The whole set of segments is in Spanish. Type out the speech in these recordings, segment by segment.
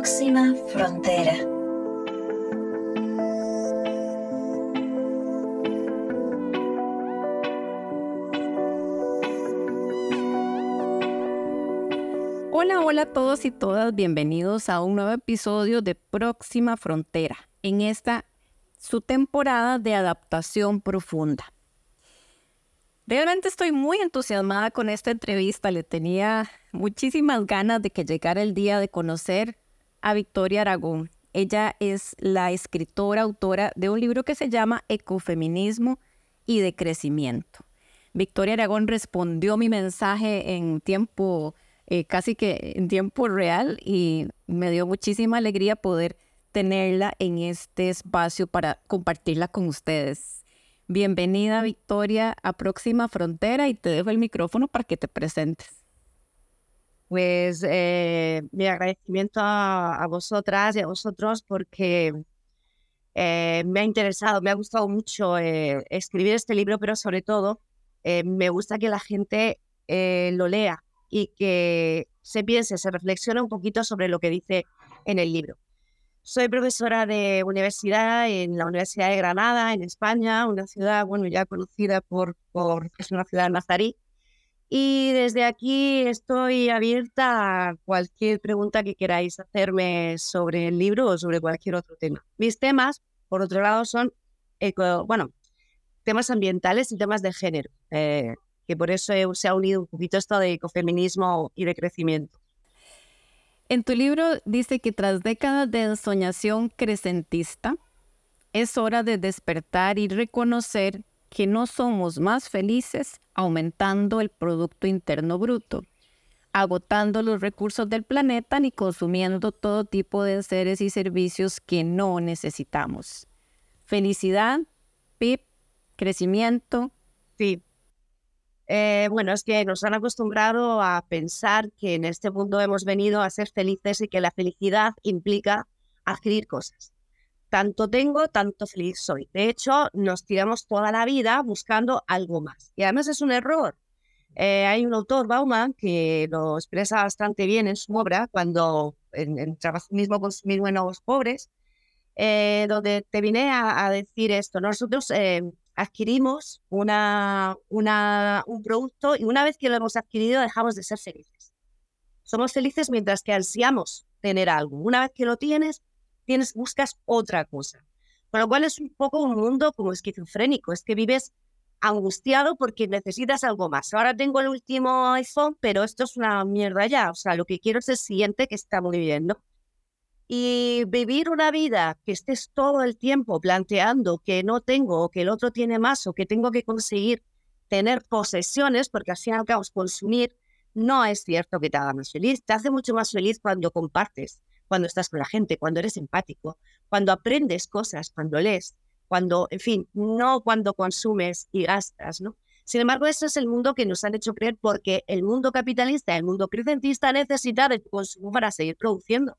Próxima frontera. Hola, hola a todos y todas, bienvenidos a un nuevo episodio de Próxima Frontera, en esta su temporada de adaptación profunda. Realmente estoy muy entusiasmada con esta entrevista. Le tenía muchísimas ganas de que llegara el día de conocer a Victoria Aragón. Ella es la escritora, autora de un libro que se llama Ecofeminismo y de Crecimiento. Victoria Aragón respondió mi mensaje en tiempo, eh, casi que en tiempo real, y me dio muchísima alegría poder tenerla en este espacio para compartirla con ustedes. Bienvenida, Victoria, a Próxima Frontera y te dejo el micrófono para que te presentes. Pues eh, mi agradecimiento a, vosotras y a vosotros porque eh, me ha interesado, me ha gustado mucho eh, escribir este libro, pero sobre todo me gusta que la gente lo lea y que se piense, se reflexione un poquito sobre lo que dice en el libro. Soy profesora de universidad en la Universidad de Granada, en España, una ciudad, bueno, ya conocida por, por es una ciudad nazarí. Y desde aquí estoy abierta a cualquier pregunta que queráis hacerme sobre el libro o sobre cualquier otro tema. Mis temas, por otro lado, son, bueno, temas ambientales y temas de género, eh, que por eso se ha unido un poquito esto de ecofeminismo y de crecimiento. En tu libro dice que tras décadas de ensoñación crecentista, es hora de despertar y reconocer que no somos más felices aumentando el Producto Interno Bruto, agotando los recursos del planeta ni consumiendo todo tipo de seres y servicios que no necesitamos. Felicidad, PIB, crecimiento. Sí, eh, bueno, es que nos han acostumbrado a pensar que en este mundo hemos venido a ser felices y que la felicidad implica adquirir cosas. Tanto tengo, tanto feliz soy. De hecho, nos tiramos toda la vida buscando algo más. Y además es un error. Eh, hay un autor, Bauman, que lo expresa bastante bien en su obra, cuando en, en Trabajo mismo consumir buenos pobres, eh, donde te vine a, decir esto. Nosotros adquirimos una, una, un producto y una vez que lo hemos adquirido dejamos de ser felices. Somos felices mientras que ansiamos tener algo. Una vez que lo tienes, tienes buscas otra cosa. Con lo cual es un poco un mundo como esquizofrénico, es que vives angustiado porque necesitas algo más. Ahora tengo el último iPhone, pero esto es una mierda ya. O sea, lo que quiero es el siguiente que bien, ¿no? Y vivir una vida que estés todo el tiempo planteando que no tengo o que el otro tiene más o que tengo que conseguir tener posesiones, porque al fin y al cabo consumir no es cierto que te haga más feliz. Te hace mucho más feliz cuando compartes, cuando estás con la gente, cuando eres empático, cuando aprendes cosas, cuando lees, cuando, en fin, no cuando consumes y gastas, ¿no? Sin embargo, ese es el mundo que nos han hecho creer porque el mundo capitalista, el mundo crecentista necesita de consumo para seguir produciendo.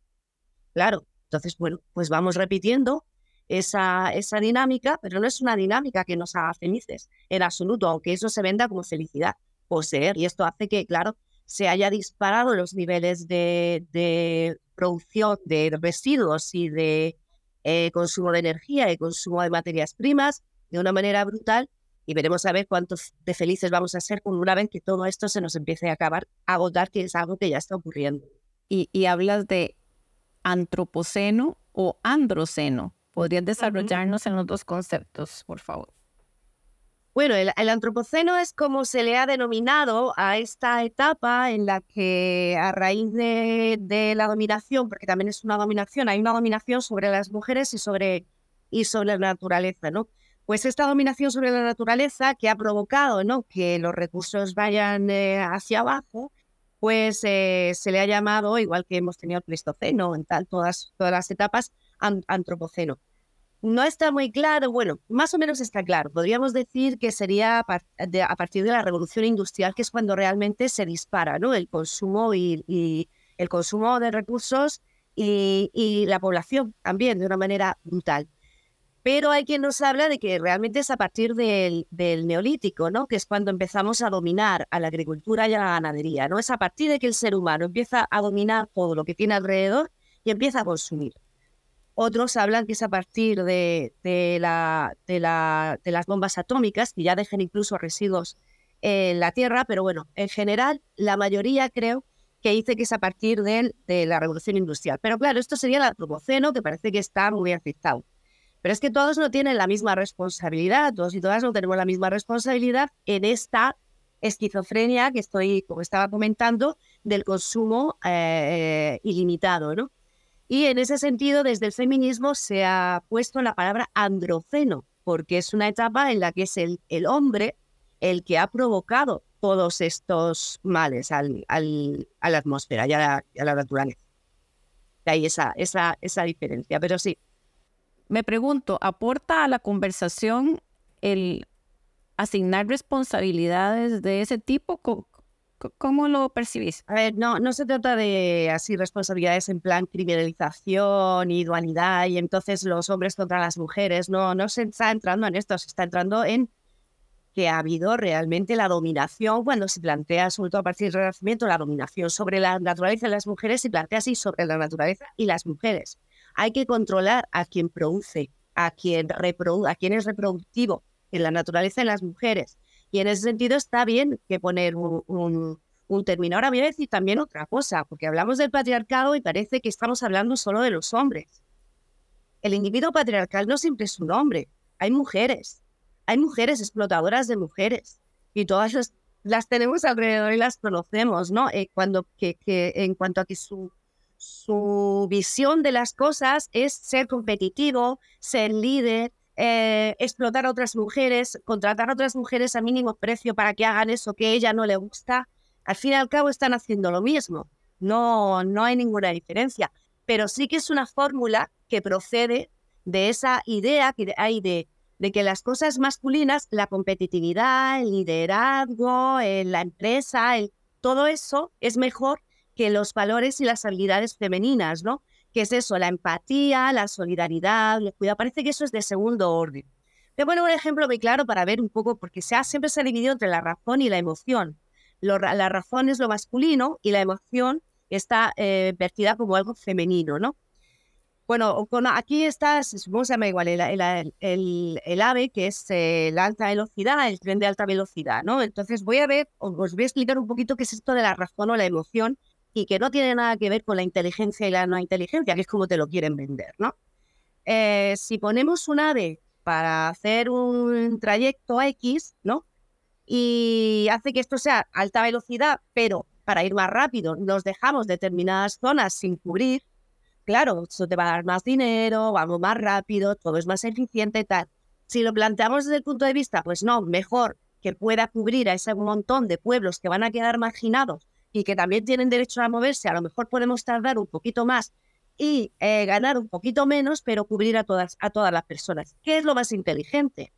Claro, entonces, bueno, pues vamos repitiendo esa, esa dinámica, pero no es una dinámica que nos haga felices en absoluto, aunque eso se venda como felicidad, poseer. Y esto hace que, claro, se haya disparado los niveles de, producción de residuos y de eh, consumo de energía y consumo de materias primas de una manera brutal y veremos a ver cuántos de felices vamos a ser una vez que todo esto se nos empiece a acabar, a agotar, que es algo que ya está ocurriendo. Y, y hablas de antropoceno o androceno. ¿Podrías desarrollarnos en los dos conceptos, por favor? Bueno, el, antropoceno es como se le ha denominado a esta etapa en la que a raíz de, la dominación, porque también es una dominación, hay una dominación sobre las mujeres y sobre, y sobre la naturaleza, ¿no? Pues esta dominación sobre la naturaleza que ha provocado ¿no? que los recursos vayan eh, hacia abajo, pues eh, se le ha llamado, igual que hemos tenido el Pleistoceno, en tal, todas, todas las etapas, Antropoceno. No está muy claro, bueno, más o menos está claro. Podríamos decir que sería a, partir de la revolución industrial, que es cuando realmente se dispara ¿no? el consumo y, el consumo de recursos y la población también de una manera brutal. Pero hay quien nos habla de que realmente es a partir del, neolítico, ¿no? Que es cuando empezamos a dominar a la agricultura y a la ganadería, ¿no? Es a partir de que el ser humano empieza a dominar todo lo que tiene alrededor y empieza a consumir. Otros hablan que es a partir de, la, de, las bombas atómicas, que ya dejen incluso residuos en la Tierra, pero bueno, en general, la mayoría creo que dice que es a partir de, de la revolución industrial. Pero claro, esto sería el antropoceno, que parece que está muy afectado. Pero es que todos no tienen la misma responsabilidad, todos y todas no tenemos la misma responsabilidad en esta esquizofrenia que estoy, como estaba comentando, del consumo eh, ilimitado, ¿no? Y en ese sentido, desde el feminismo se ha puesto la palabra androceno, porque es una etapa en la que es el, el hombre el que ha provocado todos estos males al, al, a la atmósfera y a la, naturaleza. De ahí esa, esa, esa diferencia. Pero sí, me pregunto, ¿aporta a la conversación el asignar responsabilidades de ese tipo? ¿Cómo, lo percibís? A ver, no, no se trata de así responsabilidades en plan criminalización y dualidad y entonces los hombres contra las mujeres. No, no se está entrando en esto, se está entrando en que ha habido realmente la dominación cuando se plantea, sobre todo a partir del Renacimiento, la dominación sobre la naturaleza de las mujeres, se plantea así sobre la naturaleza y las mujeres. Hay que controlar a quien produce, a quien, reprodu a quien es reproductivo en la naturaleza en las mujeres. Y en ese sentido está bien que poner un, término. Ahora voy a decir también otra cosa, porque hablamos del patriarcado y parece que estamos hablando solo de los hombres. El individuo patriarcal no siempre es un hombre, hay mujeres, hay mujeres explotadoras de mujeres y todas las, tenemos alrededor y las conocemos, ¿no? Eh, cuando, que, que, en cuanto a que su su visión de las cosas es ser competitivo, ser líder, eh, explotar a otras mujeres, contratar a otras mujeres a mínimo precio para que hagan eso que a ella no le gusta. Al fin y al cabo están haciendo lo mismo. No, no hay ninguna diferencia. Pero sí que es una fórmula que procede de esa idea que hay de, que las cosas masculinas, la competitividad, el liderazgo, eh, la empresa, todo eso es mejor que los valores y las habilidades femeninas, ¿no? Que es eso, la empatía, la solidaridad, el cuidado. Parece que eso es de segundo orden. Te pongo un ejemplo muy claro para ver un poco, porque se ha, siempre se ha dividido entre la razón y la emoción. la razón es lo masculino y la emoción está eh, vertida como algo femenino, ¿no? Bueno, aquí está, supongo se llama igual, el, el, el, AVE, que es eh, la alta velocidad, el tren de alta velocidad, ¿no? Entonces voy a ver, os voy a explicar un poquito qué es esto de la razón o la emoción y que no tiene nada que ver con la inteligencia y la no inteligencia, que es como te lo quieren vender, ¿no? Eh, si ponemos un AVE para hacer un trayecto X, ¿no? Y hace que esto sea alta velocidad, pero para ir más rápido nos dejamos determinadas zonas sin cubrir, claro, eso te va a dar más dinero, vamos más rápido, todo es más eficiente, tal. Si lo planteamos desde el punto de vista, pues no, mejor que pueda cubrir a ese montón de pueblos que van a quedar marginados y que también tienen derecho a moverse, a lo mejor podemos tardar un poquito más y eh, ganar un poquito menos, pero cubrir a todas, a todas las personas. ¿Qué es lo más inteligente?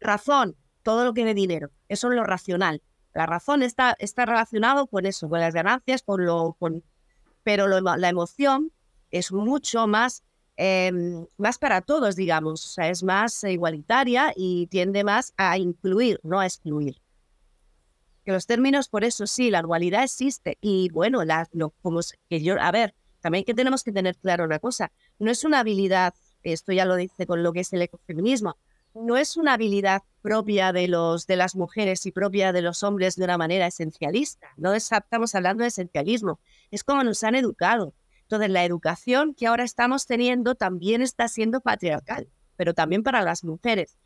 Razón, todo lo que de dinero. Eso es lo racional. La razón está, está relacionado con eso, con las ganancias, con lo, con, pero la emoción es mucho más, em, más para todos, digamos. O sea, es más igualitaria y tiende más a incluir, no a excluir que los términos, por eso sí, la dualidad existe. Y bueno, la, lo, como que yo, a ver, también que tenemos que tener claro una cosa, no es una habilidad, esto ya lo dice con lo que es el ecofeminismo, no es una habilidad propia de, los, de las mujeres y propia de los hombres de una manera esencialista. No estamos hablando de esencialismo, es como nos han educado. Entonces, la educación que ahora estamos teniendo también está siendo patriarcal, pero también para las mujeres.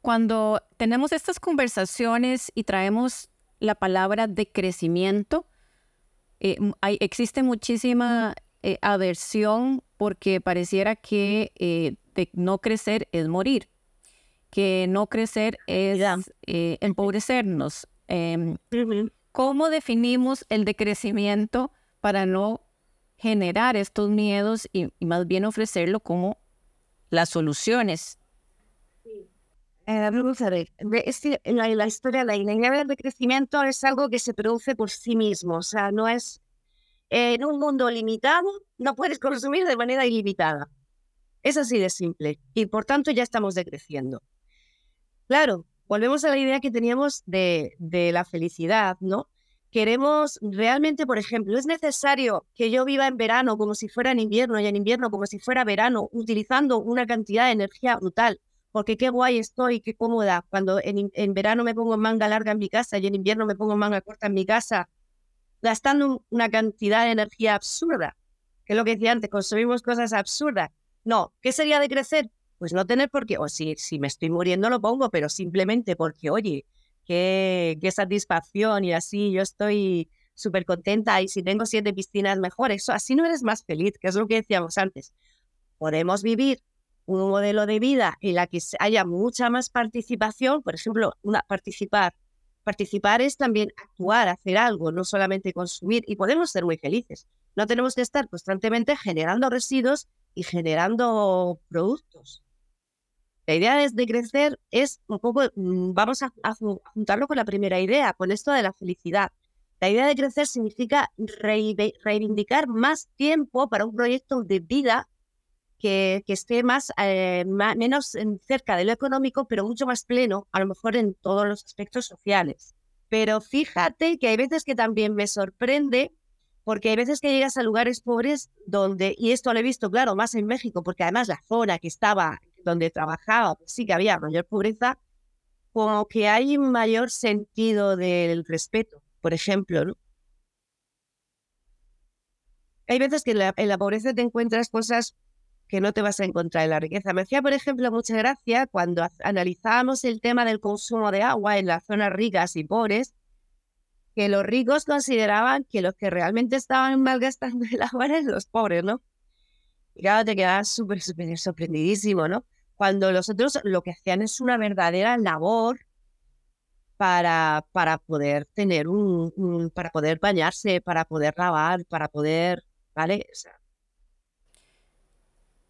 Cuando tenemos estas conversaciones y traemos la palabra de crecimiento. Eh, hay, existe muchísima eh, aversión porque pareciera que eh, de no crecer es morir, que no crecer es empobrecernos. Em, ¿Cómo definimos el decrecimiento para no generar estos miedos y más bien ofrecerlo como las soluciones eh, vamos a ver, la, la historia, la inevitable de crecimiento es algo que se produce por sí mismo, o sea, no es en un mundo limitado, no puedes consumir de manera ilimitada. Es así de simple y por tanto ya estamos decreciendo. Claro, volvemos a la idea que teníamos de, de la felicidad, ¿no? queremos realmente, por ejemplo, es necesario que yo viva en verano como si fuera en invierno y en invierno como si fuera verano, utilizando una cantidad de energía brutal, porque qué guay estoy, qué cómoda, cuando en, en verano me pongo manga larga en mi casa y en invierno me pongo manga corta en mi casa, gastando una cantidad de energía absurda, que es lo que decía antes, consumimos cosas absurdas. No, ¿qué sería de crecer? Pues no tener por qué, o si, si me estoy muriendo lo pongo, pero simplemente porque, oye, qué, qué satisfacción y así yo estoy súper contenta y si tengo siete piscinas mejor, eso así no eres más feliz, que es lo que decíamos antes. Podemos vivir un modelo de vida en la que haya mucha más participación, por ejemplo, participar. Participar es también actuar, hacer algo, no solamente consumir y podemos ser muy felices. No tenemos que estar constantemente generando residuos y generando productos. La idea de crecer es un poco, mm, vamos a, juntarlo con la primera idea, con esto de la felicidad. La idea de crecer significa reivindicar más tiempo para un proyecto de vida que, esté más, eh, menos cerca de lo económico, pero mucho más pleno, a lo mejor en todos los aspectos sociales. Pero fíjate que hay veces que también me sorprende, porque hay veces que llegas a lugares pobres donde, y esto lo he visto, claro, más en México, porque además la zona que estaba donde trabajaba, pues sí que había mayor pobreza, como que hay un mayor sentido del respeto, por ejemplo, ¿no? Hay veces que en la, pobreza te encuentras cosas que no te vas a encontrar en la riqueza. Me hacía, por ejemplo, mucha gracia cuando analizábamos el tema del consumo de agua en las zonas ricas y pobres, que los ricos consideraban que los que realmente estaban malgastando el agua eran los pobres, ¿no? Y claro, te quedas súper, súper sorprendidísimo, ¿no? Cuando los otros lo que hacían es una verdadera labor para, para poder tener un, para poder bañarse, para poder lavar, para poder, ¿vale? E,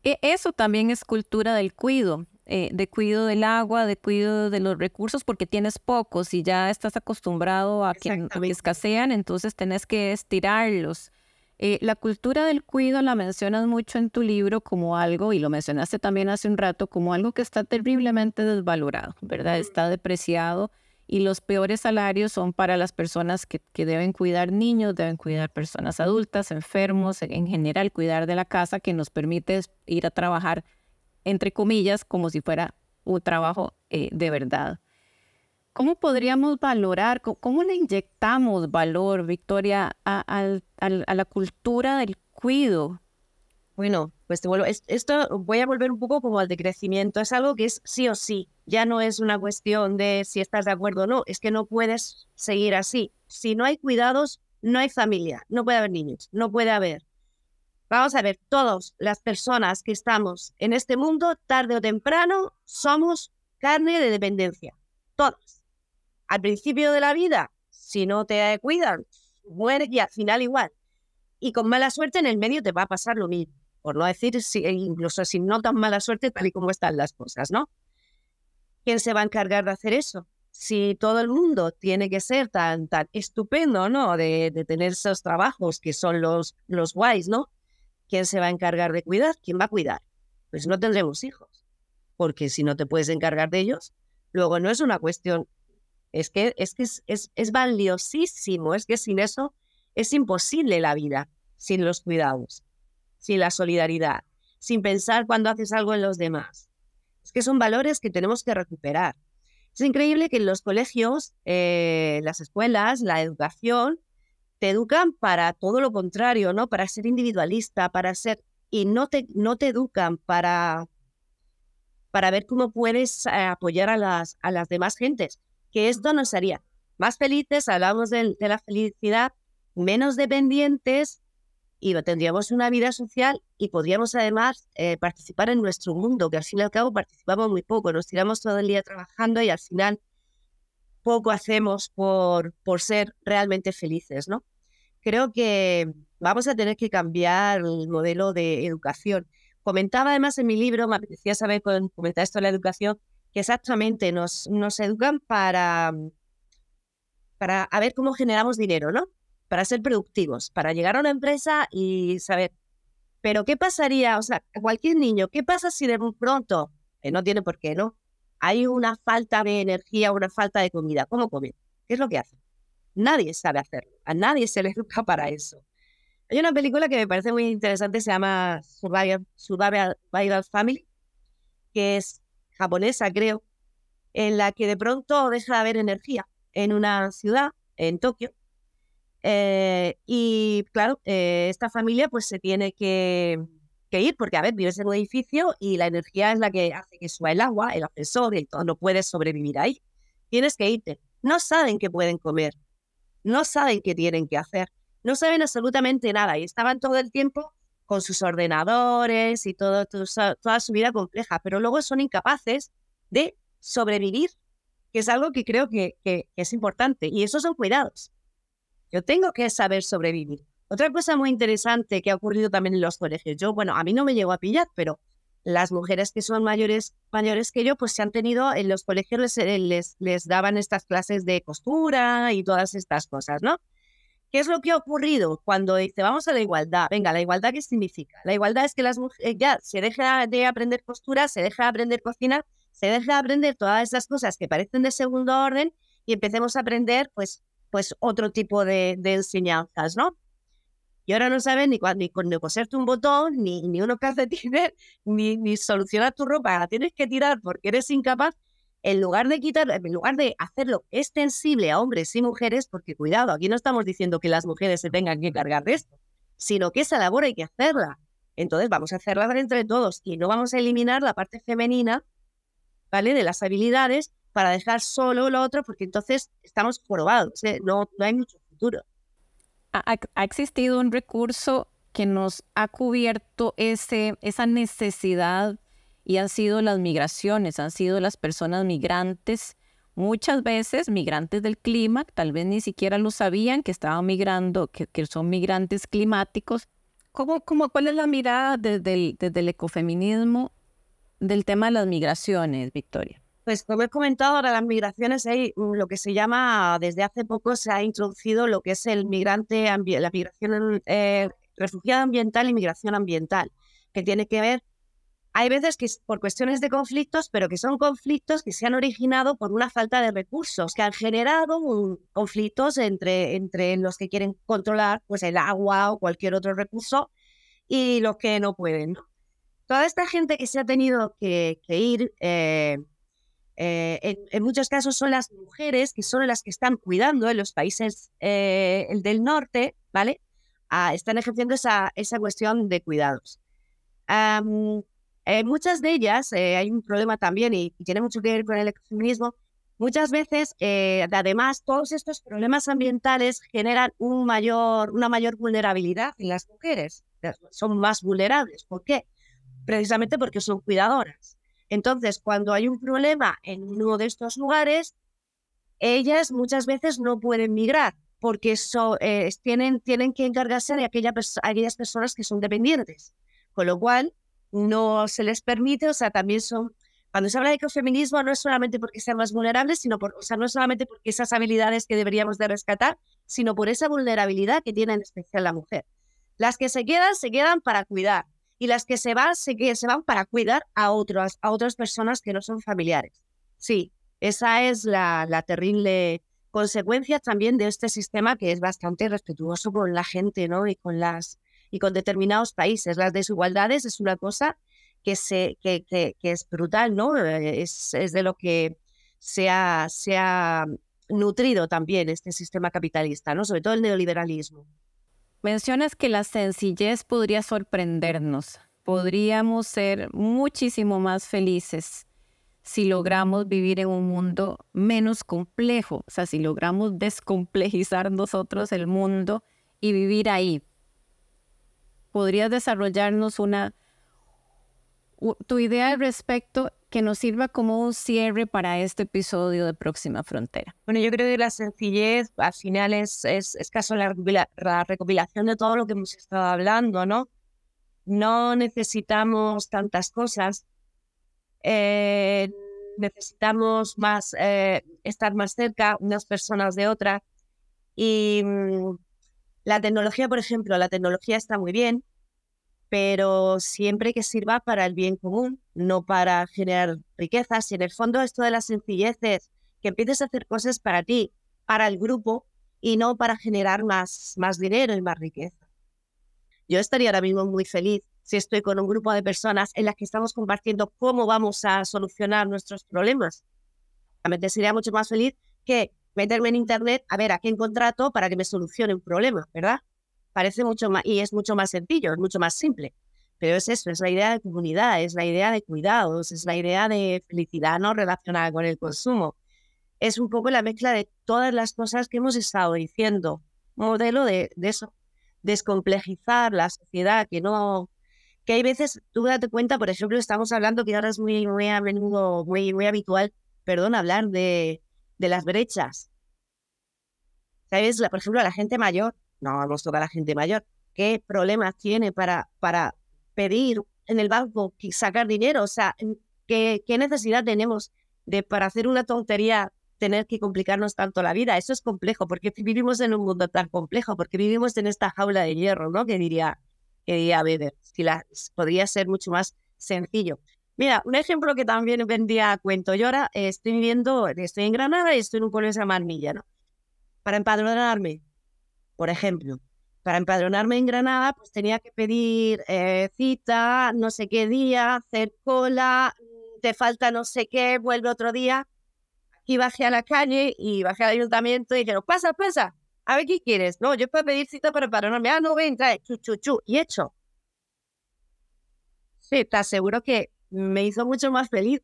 eso también es cultura del cuido, eh, de cuido del agua, de cuido de los recursos, porque tienes pocos y ya estás acostumbrado a que, a que escasean, entonces tenés que estirarlos. Eh, la cultura del cuido la mencionas mucho en tu libro como algo, y lo mencionaste también hace un rato, como algo que está terriblemente desvalorado, ¿verdad? Está depreciado y los peores salarios son para las personas que, deben cuidar niños, deben cuidar personas adultas, enfermos, en general cuidar de la casa que nos permite ir a trabajar, entre comillas, como si fuera un trabajo eh, de verdad. ¿Cómo podríamos valorar, cómo le inyectamos valor, Victoria, a, la cultura del cuido? Bueno, pues esto voy a volver un poco como al decrecimiento. Es algo que es sí o sí. Ya no es una cuestión de si estás de acuerdo o no. Es que no puedes seguir así. Si no hay cuidados, no hay familia. No puede haber niños. No puede haber. Vamos a ver, todas las personas que estamos en este mundo, tarde o temprano, somos carne de dependencia. Todos al principio de la vida, si no te cuidan, mueres y al final igual. Y con mala suerte en el medio te va a pasar lo mismo. Por no decir, si, incluso sin no tan mala suerte, tal y como están las cosas, ¿no? ¿Quién se va a encargar de hacer eso? Si todo el mundo tiene que ser tan, tan estupendo, ¿no? De, de tener esos trabajos que son los, los guays, ¿no? ¿Quién se va a encargar de cuidar? ¿Quién va a cuidar? Pues no tendremos hijos. Porque si no te puedes encargar de ellos, luego no es una cuestión es que, es, que es, es, valiosísimo, es que sin eso es imposible la vida, sin los cuidados, sin la solidaridad, sin pensar cuando haces algo en los demás. Es que son valores que tenemos que recuperar. Es increíble que en los colegios, eh, las escuelas, la educación, te educan para todo lo contrario, ¿no? Para ser individualista, para ser... Y no te, no te educan para, para ver cómo puedes eh, apoyar a las, a las demás gentes que esto nos haría más felices, hablamos de, la felicidad, menos dependientes y tendríamos una vida social y podríamos además eh, participar en nuestro mundo, que al fin y al cabo participamos muy poco, nos tiramos todo el día trabajando y al final poco hacemos por, por ser realmente felices, ¿no? Creo que vamos a tener que cambiar el modelo de educación. Comentaba además en mi libro, me apetecía saber comentar esto de la educación, que exactamente nos, nos educan para, para a ver cómo generamos dinero, ¿no? Para ser productivos, para llegar a una empresa y saber, pero ¿qué pasaría? O sea, cualquier niño, ¿qué pasa si de pronto, no tiene por qué, ¿no? Hay una falta de energía, una falta de comida. ¿Cómo comer? ¿Qué es lo que hace? Nadie sabe hacerlo, a nadie se le educa para eso. Hay una película que me parece muy interesante, se llama Survival, Survival Family, que es japonesa, creo, en la que de pronto deja de haber energía en una ciudad, en Tokio. Eh, y claro, eh, esta familia pues se tiene que, ir porque, a ver, vives en un edificio y la energía es la que hace que suba el agua, el ascensor y todo, no puedes sobrevivir ahí. Tienes que irte. No saben qué pueden comer, no saben qué tienen que hacer, no saben absolutamente nada y estaban todo el tiempo con sus ordenadores y todo, toda su vida compleja, pero luego son incapaces de sobrevivir, que es algo que creo que, es importante. Y esos son cuidados. Yo tengo que saber sobrevivir. Otra cosa muy interesante que ha ocurrido también en los colegios, yo, bueno, a mí no me llegó a pillar, pero las mujeres que son mayores, mayores que yo, pues se han tenido, en los colegios les, eh, les, les daban estas clases de costura y todas estas cosas, ¿no? ¿Qué es lo que ha ocurrido cuando dice vamos a la igualdad? Venga, ¿la igualdad qué significa? La igualdad es que las mujeres ya se deja de aprender costura, se deja de aprender cocina se deja de aprender todas esas cosas que parecen de segundo orden y empecemos a aprender pues, pues otro tipo de, enseñanzas, ¿no? Y ahora no saben ni, ni, ni coserte un botón, ni, ni unos calcetines, ni, ni solucionar tu ropa, la tienes que tirar porque eres incapaz, en lugar de quitar, en lugar de hacerlo extensible a hombres y mujeres, porque cuidado, aquí no estamos diciendo que las mujeres se tengan que cargar de esto, sino que esa labor hay que hacerla. Entonces vamos a hacerla entre todos y no vamos a eliminar la parte femenina ¿vale? De las habilidades para dejar solo lo otro, porque entonces estamos probados, ¿eh? no, no hay mucho futuro. Ha, existido un recurso que nos ha cubierto ese, esa necesidad y han sido las migraciones, han sido las personas migrantes, muchas veces migrantes del clima, tal vez ni siquiera lo sabían que estaban migrando, que, que son migrantes climáticos. ¿Cómo, cómo, ¿Cuál es la mirada desde el, desde el ecofeminismo del tema de las migraciones, Victoria? Pues como he comentado, ahora las migraciones hay lo que se llama, desde hace poco se ha introducido lo que es el migrante, la migración eh, refugiada ambiental y migración ambiental, que tiene que ver, hay veces que es por cuestiones de conflictos, pero que son conflictos que se han originado por una falta de recursos, que han generado conflictos entre, entre los que quieren controlar pues el agua o cualquier otro recurso y los que no pueden. toda esta gente que se ha tenido que, ir, eh, eh, en, muchos casos son las mujeres que son las que están cuidando en los países eh, del norte, ¿vale? Ah, están ejerciendo esa, esa cuestión de cuidados. muchas de ellas, hay un problema también y, tiene mucho que ver con el feminismo, muchas veces, además, todos estos problemas ambientales generan un mayor, una mayor vulnerabilidad en las mujeres. Son más vulnerables. ¿Por qué? precisamente porque son cuidadoras. Entonces, cuando hay un problema en uno de estos lugares, ellas muchas veces no pueden migrar porque eh, tienen, tienen que encargarse de aquellas personas que son dependientes. Con lo cual, no se les permite, o sea, también son, cuando se habla de ecofeminismo, no es solamente porque sean más vulnerables, sino por, o sea, no solamente porque esas habilidades que deberíamos de rescatar, sino por esa vulnerabilidad que tiene en especial la mujer. Las que se quedan, se quedan para cuidar, y las que se van se, se van para cuidar a, otras a otras personas que no son familiares. Sí, esa es la, la terrible consecuencia también de este sistema que es bastante respetuoso con la gente ¿no? y, con las, y con determinados países. Las desigualdades es una cosa que, se, que, que, es brutal, ¿no? Es, es de lo que se ha, se ha nutrido también este sistema capitalista, ¿no? sobre todo el neoliberalismo. Mencionas que la sencillez podría sorprendernos. Podríamos ser muchísimo más felices si logramos vivir en un mundo menos complejo, o sea, si logramos descomplejizar nosotros el mundo y vivir ahí. ¿Podrías desarrollarnos una tu idea al respecto que nos sirva como un cierre para este episodio de Próxima Frontera? Bueno, yo creo que la sencillez al final es, es, caso la, la, recopilación de todo lo que hemos estado hablando, ¿no? No necesitamos tantas cosas, eh, necesitamos más eh, estar más cerca unas personas de otras. Y mm, la tecnología, por ejemplo, la tecnología está muy bien, pero siempre que sirva para el bien común, no para generar riquezas. Y en el fondo esto de la sencillez es que empieces a hacer cosas para ti, para el grupo, y no para generar más, más dinero y más riqueza. Yo estaría ahora mismo muy feliz si estoy con un grupo de personas en las que estamos compartiendo cómo vamos a solucionar nuestros problemas. Realmente sería mucho más feliz que meterme en internet a ver a quién contrato para que me solucione un problema, ¿verdad? Parece mucho más, y es mucho más sencillo, es mucho más simple. Pero es eso, es la idea de comunidad, es la idea de cuidados, es la idea de felicidad no relacionada con el consumo es un poco la mezcla de todas las cosas que hemos estado diciendo. Modelo de, eso, descomplejizar la sociedad, que no, que hay veces, tú date cuenta, por ejemplo, estamos hablando que ahora es muy, muy a menudo, muy, muy habitual, perdón, hablar de, de las brechas. ¿Sabes? Por ejemplo, la gente mayor, no vamos a a la gente mayor, ¿qué problemas tiene para, para pedir en el banco sacar dinero? O sea, ¿qué, qué necesidad tenemos de para hacer una tontería tener que complicarnos tanto la vida. Eso es complejo, porque vivimos en un mundo tan complejo, porque vivimos en esta jaula de hierro, ¿no? Que diría, que diría Beder, si la, podría ser mucho más sencillo. Mira, un ejemplo que también vendía a cuento. Yo ahora estoy viviendo, estoy en Granada y estoy en un pueblo que se llama ¿no? Para empadronarme, por ejemplo, para empadronarme en Granada, pues tenía que pedir eh, cita, no sé qué día, hacer cola, te falta no sé qué, vuelve otro día y bajé a la calle y bajé al ayuntamiento y dijeron, pasa, pasa, a ver qué quieres. No, yo puedo pedir cita para pararme. Ah, no, ven, trae, chu, chu, chu, y hecho. Sí, te aseguro que me hizo mucho más feliz.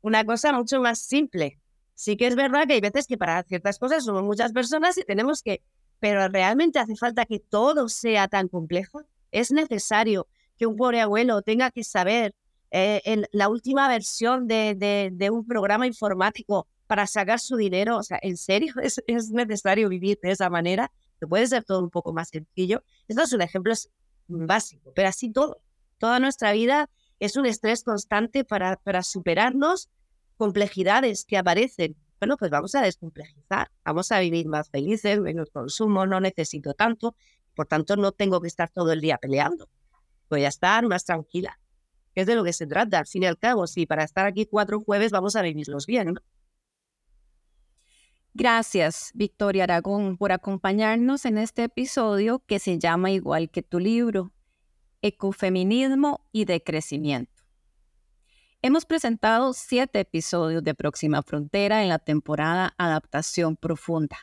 Una cosa mucho más simple. Sí que es verdad que hay veces que para ciertas cosas somos muchas personas y tenemos que, pero realmente hace falta que todo sea tan complejo. Es necesario que un pobre abuelo tenga que saber eh, en la última versión de, un programa informático para sacar su dinero. O sea, ¿en serio es, es necesario vivir de esa manera? Puede ser todo un poco más sencillo. Esto es un ejemplo básico, pero así todo. Toda nuestra vida es un estrés constante para superarnos complejidades que aparecen. Bueno, pues vamos a descomplejizar, vamos a vivir más felices, menos consumo, no necesito tanto, por tanto no tengo que estar todo el día peleando. Voy a estar más tranquila que es de lo que se trata. Al fin y al cabo, sí, para estar aquí cuatro jueves vamos a vivirlos bien. Gracias, Victoria Aragón, por acompañarnos en este episodio que se llama igual que tu libro, Ecofeminismo y Decrecimiento. Hemos presentado siete episodios de Próxima Frontera en la temporada Adaptación Profunda,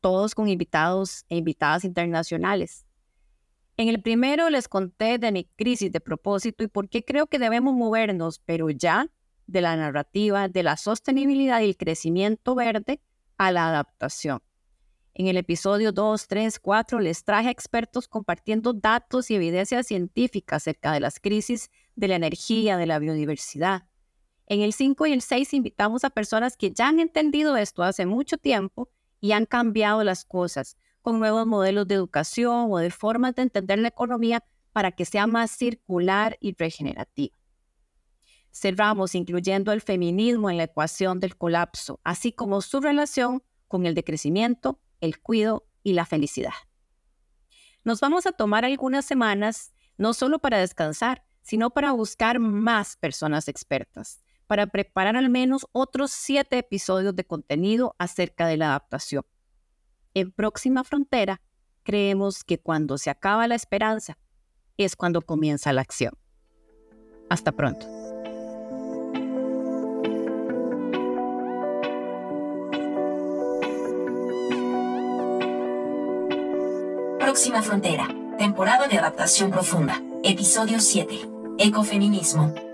todos con invitados e invitadas internacionales. En el primero les conté de mi crisis de propósito y por qué creo que debemos movernos, pero ya, de la narrativa de la sostenibilidad y el crecimiento verde a la adaptación. En el episodio 2, 3, 4 les traje expertos compartiendo datos y evidencia científica acerca de las crisis de la energía, de la biodiversidad. En el 5 y el 6 invitamos a personas que ya han entendido esto hace mucho tiempo y han cambiado las cosas, con nuevos modelos de educación o de formas de entender la economía para que sea más circular y regenerativa. Cerramos incluyendo el feminismo en la ecuación del colapso, así como su relación con el decrecimiento, el cuidado y la felicidad. Nos vamos a tomar algunas semanas no solo para descansar, sino para buscar más personas expertas, para preparar al menos otros siete episodios de contenido acerca de la adaptación. En Próxima Frontera, creemos que cuando se acaba la esperanza es cuando comienza la acción. Hasta pronto. Próxima Frontera, temporada de adaptación profunda, episodio 7, Ecofeminismo.